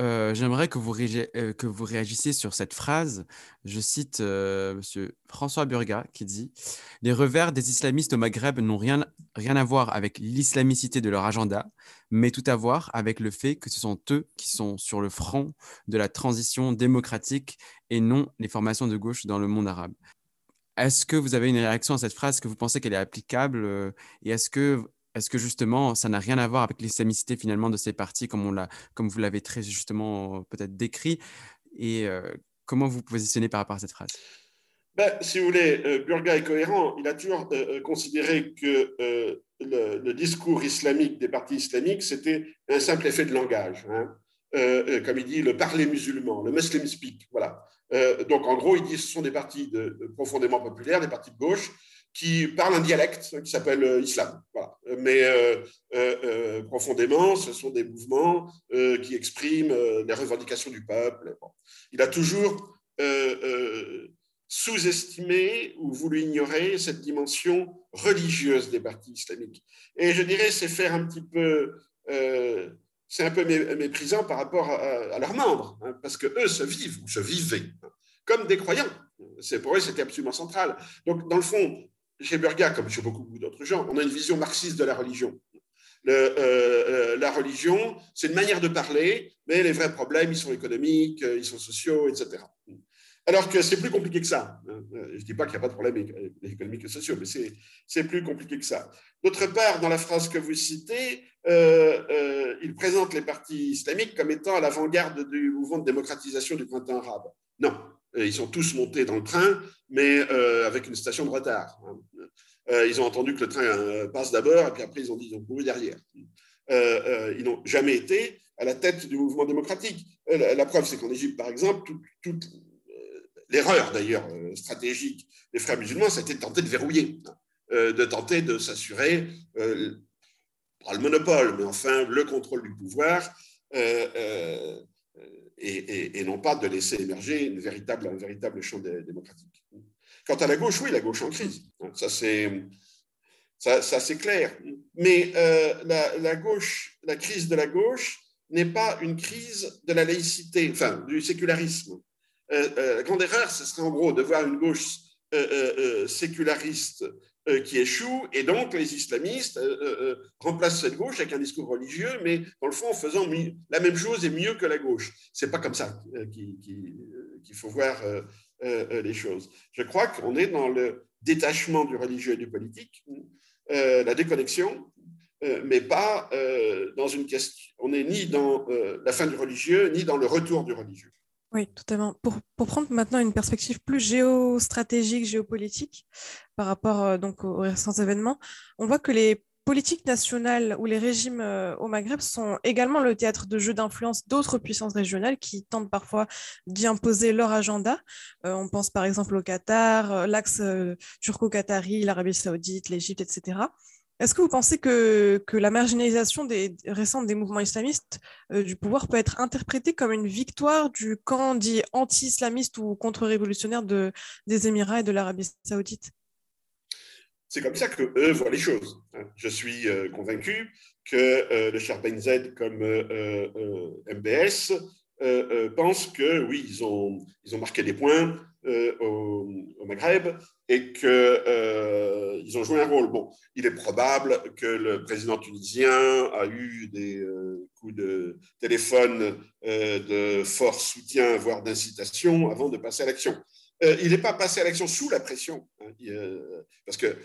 euh, j'aimerais que vous, euh, réagissiez sur cette phrase. Je cite M. François Burga qui dit Les revers des islamistes au Maghreb n'ont rien, à voir avec l'islamicité de leur agenda, mais tout à voir avec le fait que ce sont eux qui sont sur le front de la transition démocratique et non les formations de gauche dans le monde arabe. Est-ce que vous avez une réaction à cette phrase? Est-ce que vous pensez qu'elle est applicable? Euh, Et est-ce que, est que justement, ça n'a rien à voir avec l'islamicité finalement de ces partis, comme, on comme vous l'avez très justement euh, peut-être décrit? Et euh, comment vous positionnez par rapport à cette phrase? Ben, si vous voulez, Burga est cohérent. Il a toujours considéré que le, discours islamique des partis islamiques, c'était un simple effet de langage. Hein. comme il dit, le parler musulman, le muslim speak. Voilà. Euh, donc, en gros, disent que ce sont des partis profondément populaires, des partis de gauche, qui parlent un dialecte qui s'appelle euh, islam. Mais euh, profondément, ce sont des mouvements qui expriment les revendications du peuple. Il a toujours sous-estimé ou voulu ignorer cette dimension religieuse des partis islamiques. Et je dirais, c'est faire un petit peu c'est un peu méprisant par rapport à, leurs membres, hein, parce que eux se vivent ou se vivaient comme des croyants. C'est pour eux, c'était absolument central. Donc, dans le fond, chez Burga, comme chez beaucoup d'autres gens, on a une vision marxiste de la religion. Euh, euh, la religion, c'est une manière de parler, mais les vrais problèmes, ils sont économiques, ils sont sociaux, etc. Alors que c'est plus compliqué que ça. Je ne dis pas qu'il n'y a pas de problème économique et sociaux, mais c'est plus compliqué que ça. D'autre part, dans la phrase que vous citez, euh, euh, il présente les partis islamiques comme étant à l'avant-garde du mouvement de démocratisation du printemps arabe. Non, euh, ils sont tous montés dans le train, mais avec une station de retard. Hein. ils ont entendu que le train passe d'abord, et puis après, ils ont dit qu'ils ont couru derrière. ils n'ont jamais été à la tête du mouvement démocratique. La, preuve, c'est qu'en Égypte, par exemple, toute l'erreur d'ailleurs euh, stratégique des frères musulmans, c'était de tenter de verrouiller, euh, de tenter de s'assurer, euh, pas le monopole, mais enfin le contrôle du pouvoir, et, non pas de laisser émerger un véritable champ démocratique. Quant à la gauche, oui, la gauche en crise. Ça, c'est. Clair. Mais la, la, crise de la gauche n'est pas une crise de la laïcité, enfin, du sécularisme. Euh, euh, la grande erreur, ce serait en gros de voir une gauche euh, séculariste qui échoue, et donc les islamistes remplacent cette gauche avec un discours religieux, mais dans le fond en faisant la même chose et mieux que la gauche. C'est pas comme ça qu'il faut voir les choses. Je crois qu'on est dans le détachement du religieux et du politique, la déconnexion, mais pas dans une question. On n'est ni dans la fin du religieux, ni dans le retour du religieux. Oui, totalement. Pour, pour, prendre maintenant une perspective plus géostratégique, géopolitique, par rapport euh, donc aux récents événements, on voit que les politiques nationales ou les régimes euh, au Maghreb sont également le théâtre de jeux d'influence d'autres puissances régionales qui tentent parfois d'y imposer leur agenda. Euh, on pense par exemple au Qatar, l'axe turco-qatari, l'Arabie saoudite, l'Égypte, etc. Est-ce que vous pensez que, que, la marginalisation des, récente des mouvements islamistes euh, du pouvoir peut être interprétée comme une victoire du camp dit anti-islamiste ou contre-révolutionnaire de, des Émirats et de l'Arabie saoudite? C'est comme ça que eux voient les choses. Hein. Je suis euh, convaincu que euh, le cher Z comme MBS pensent que oui, ils ont, ils ont marqué des points au Maghreb et qu'ils euh, ont joué un rôle. Bon, il est probable que le président tunisien a eu des euh, coups de téléphone euh, de fort soutien, voire d'incitation, avant de passer à l'action. il n'est pas passé à l'action sous la pression, hein, parce que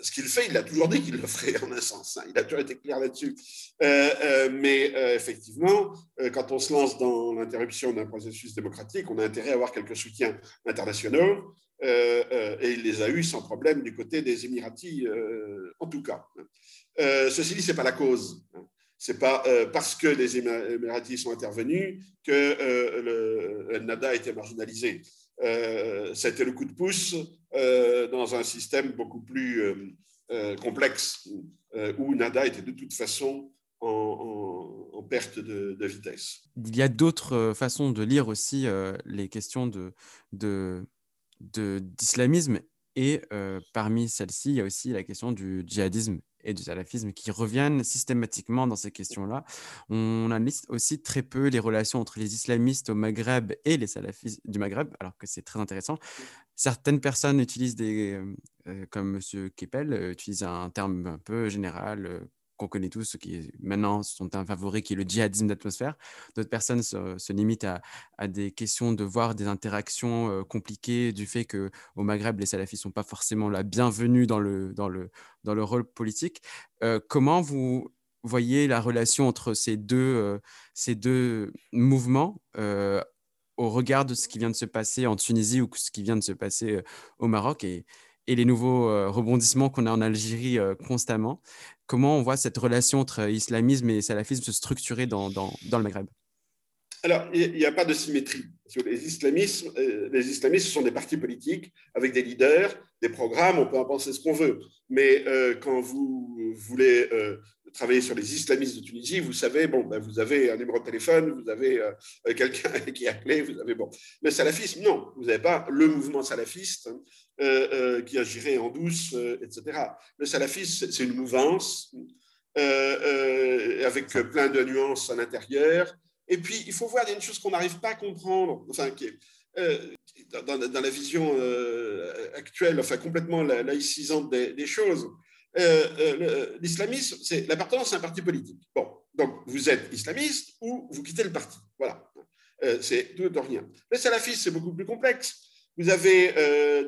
ce qu'il fait, il a toujours dit qu'il le ferait en un sens. Hein, il a toujours été clair là-dessus. mais effectivement, quand on se lance dans l'interruption d'un processus démocratique, on a intérêt à avoir quelques soutiens internationaux. Euh, euh, et il les a eus sans problème du côté des Émiratis, euh, en tout cas. ceci dit, ce n'est pas la cause. Ce n'est pas parce que les Émiratis sont intervenus que le, NADA a été marginalisé. été le coup de pouce dans un système beaucoup plus complexe où NADA était de toute façon en, perte de, vitesse. Il y a d'autres façons de lire aussi les questions de d'islamisme. Et euh, parmi celles-ci, il y a aussi la question du djihadisme et du salafisme qui reviennent systématiquement dans ces questions-là. On analyse aussi très peu les relations entre les islamistes au Maghreb et les salafistes du Maghreb, alors que c'est très intéressant. Certaines personnes utilisent des, euh, euh, comme M. Keppel, utilisent un terme un peu général, qu'on connaît tous, qui maintenant sont un favori, qui est le djihadisme d'atmosphère. D'autres personnes se, limitent à, des questions de voir des interactions euh, compliquées du fait qu'au Maghreb, les salafis sont pas forcément la bienvenue dans le, dans le, dans le rôle politique. Euh, comment vous voyez la relation entre ces deux, euh, ces deux mouvements au regard de ce qui vient de se passer en Tunisie ou ce qui vient de se passer au Maroc et les nouveaux rebondissements qu'on a en Algérie constamment? Comment on voit cette relation entre islamisme et salafisme se structurer dans, le Maghreb? Alors, il n'y a pas de symétrie. Les islamistes, euh, les islamistes sont des partis politiques avec des leaders, des programmes, on peut en penser ce qu'on veut. Mais euh, quand vous voulez euh, travailler sur les islamistes de Tunisie, vous savez, bon, ben, vous avez un numéro de téléphone, vous avez quelqu'un [LAUGHS] qui est appelé, vous avez bon. Le salafisme, non, vous n'avez pas le mouvement salafiste hein, qui agirait en douce, etc. Le salafisme, c'est une mouvance avec plein de nuances à l'intérieur et puis, il faut voir, il y a une chose qu'on n'arrive pas à comprendre, enfin, qui est, euh, dans, la vision euh, actuelle, enfin, complètement laïcisante des, choses. Euh, l'islamisme, c'est l'appartenance à un parti politique. Bon, donc vous êtes islamiste ou vous quittez le parti. Voilà. c'est tout de rien. Les salafistes, c'est beaucoup plus complexe. Vous avez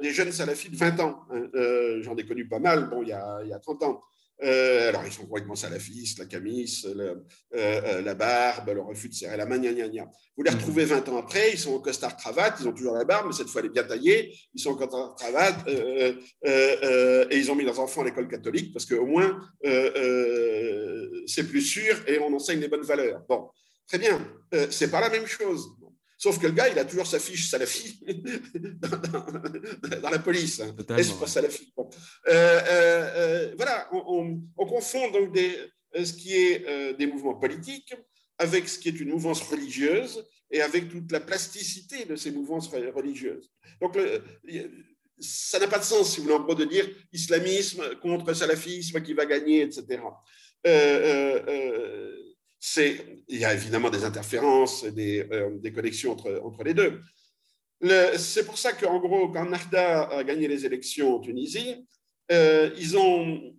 des jeunes salafistes de 20 ans. Hein, j'en ai connu pas mal, bon, il y a 30 ans. Euh, alors, ils sont complètement salafistes, la camis, euh, euh, la barbe, le refus de serrer la main, gna, gna, gna. Vous les retrouvez 20 ans après, ils sont en costard cravate, ils ont toujours la barbe, mais cette fois, elle est bien taillée, ils sont en costard cravate, et ils ont mis leurs enfants à l'école catholique, parce qu'au moins, c'est plus sûr et on enseigne les bonnes valeurs. Bon, très bien, c'est pas la même chose. Sauf que le gars, il a toujours sa fiche salafi [LAUGHS] dans, dans la police. Hein. Est-ce pas salafi bon. euh, euh, euh, Voilà, on, on, confond donc des, euh, ce qui est euh, des mouvements politiques avec ce qui est une mouvance religieuse et avec toute la plasticité de ces mouvances religieuses. Donc, le, ça n'a pas de sens, si vous voulez, en gros, de dire islamisme contre salafisme qui va gagner, etc. Euh, il y a évidemment des interférences, des, euh, des connexions entre, les deux. C'est pour ça qu'en gros, quand Narda a gagné les élections en Tunisie, euh, ils, ont,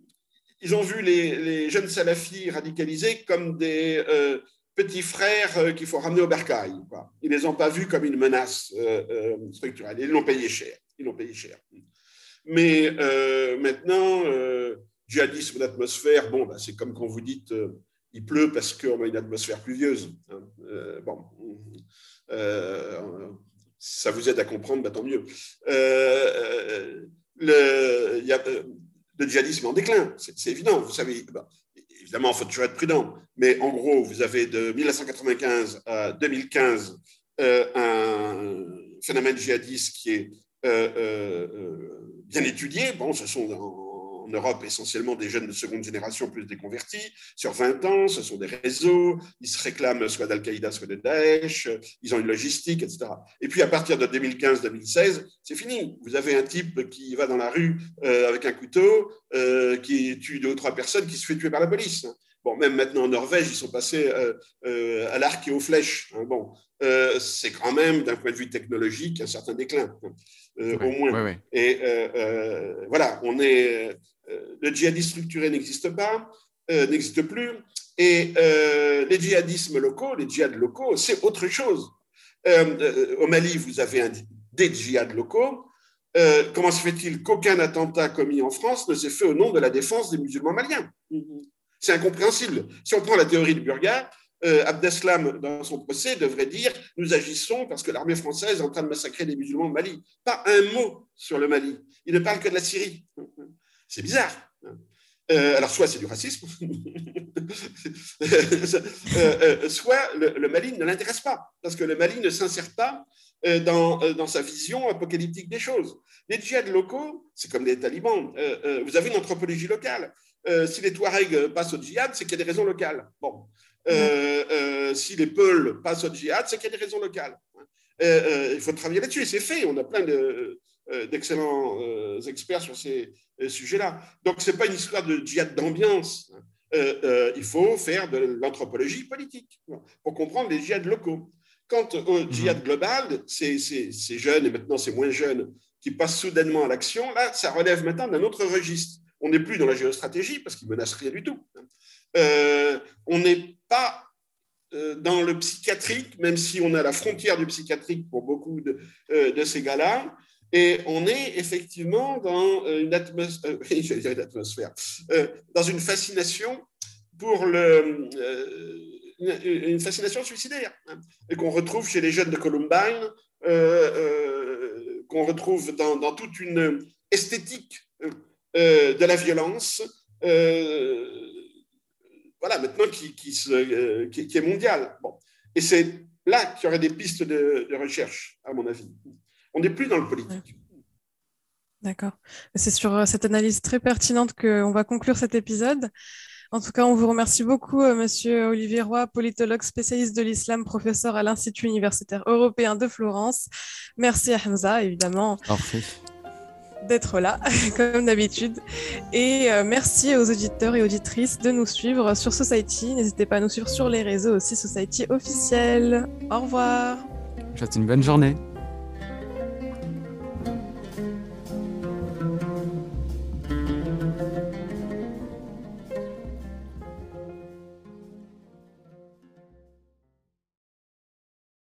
ils ont vu les, jeunes salafis radicalisés comme des euh, petits frères qu'il faut ramener au bercail. Ils ne les ont pas vus comme une menace structurelle. Ils l'ont payé cher. Ils l'ont payé cher. Mais maintenant, djihadisme d'atmosphère, bon, bah, c'est comme quand vous dites il pleut parce qu'on a une atmosphère pluvieuse. Euh, bon, euh, ça vous aide à comprendre, bah, tant mieux. Euh, le, djihadisme en déclin, c'est évident, vous savez. Bah, évidemment, il faut toujours être prudent, mais en gros, vous avez de 1995 à 2015 un phénomène djihadiste qui est bien étudié. Bon, ce sont Europe essentiellement des jeunes de seconde génération plus des convertis. Sur 20 ans, ce sont des réseaux. Ils se réclament soit d'Al-Qaïda, soit de Daesh. Ils ont une logistique, etc. Et puis à partir de 2015-2016, c'est fini. Vous avez un type qui va dans la rue euh, avec un couteau, euh, qui tue deux ou trois personnes, qui se fait tuer par la police. Bon, même maintenant en Norvège, ils sont passés euh, à l'arc et aux flèches. Hein. Bon, c'est quand même, d'un point de vue technologique, un certain déclin, au moins. Et voilà, on est euh, le djihadisme structuré n'existe pas, euh, n'existe plus, et euh, les djihadismes locaux, les djihad locaux, c'est autre chose. au Mali, vous avez un, des djihad locaux. comment se fait-il qu'aucun attentat commis en France ne s'est fait au nom de la défense des musulmans maliens? C'est incompréhensible. Si on prend la théorie de Burga, Abdeslam, dans son procès, devrait dire Nous agissons parce que l'armée française est en train de massacrer les musulmans au Mali. Pas un mot sur le Mali. Il ne parle que de la Syrie. C'est bizarre. Euh, alors, soit c'est du racisme, euh, [LAUGHS] euh, soit le, Mali ne l'intéresse pas, parce que le Mali ne s'insère pas dans, dans, sa vision apocalyptique des choses. Les djihad locaux, c'est comme les talibans. vous avez une anthropologie locale. si les Touaregs passent au djihad, c'est qu'il y a des raisons locales. Bon. Si les Peuls passent au djihad, c'est qu'il y a des raisons locales. il faut travailler là-dessus, et c'est fait. On a plein d'excellents experts sur ces euh, sujet-là. Donc, ce n'est pas une histoire de djihad d'ambiance. Euh, euh, il faut faire de l'anthropologie politique pour comprendre les djihad locaux. Quant au mhm. djihad global, c'est ces jeunes, et maintenant c'est moins jeunes, qui passent soudainement à l'action, là, ça relève maintenant d'un autre registre. On n'est plus dans la géostratégie parce qu'ils menacent rien du tout. On n'est pas dans le psychiatrique, même si on à la frontière du psychiatrique pour beaucoup de, de ces gars-là. Et on est effectivement dans euh, une [LAUGHS] atmosphère, euh, euh, dans une fascination pour le, une fascination suicidaire, hein, et qu'on retrouve chez les jeunes de Columbine, qu'on retrouve dans, toute une esthétique de la violence, voilà, maintenant qui, qui, se, qui, est mondiale. Bon. Et c'est là qu'il y aurait des pistes de, de recherche, à mon avis. On n'est plus dans le politique. D'accord. C'est sur euh, cette analyse très pertinente qu'on va conclure cet épisode. En tout cas, on vous remercie beaucoup, euh, Monsieur Olivier Roy, politologue spécialiste de l'islam, professeur à l'Institut universitaire européen de Florence. Merci à Hamza, évidemment, d'être là, [LAUGHS] comme d'habitude. Et euh, merci aux auditeurs et auditrices de nous suivre sur Society. N'hésitez pas à nous suivre sur les réseaux aussi, Society officiel. Au revoir. Je une bonne journée.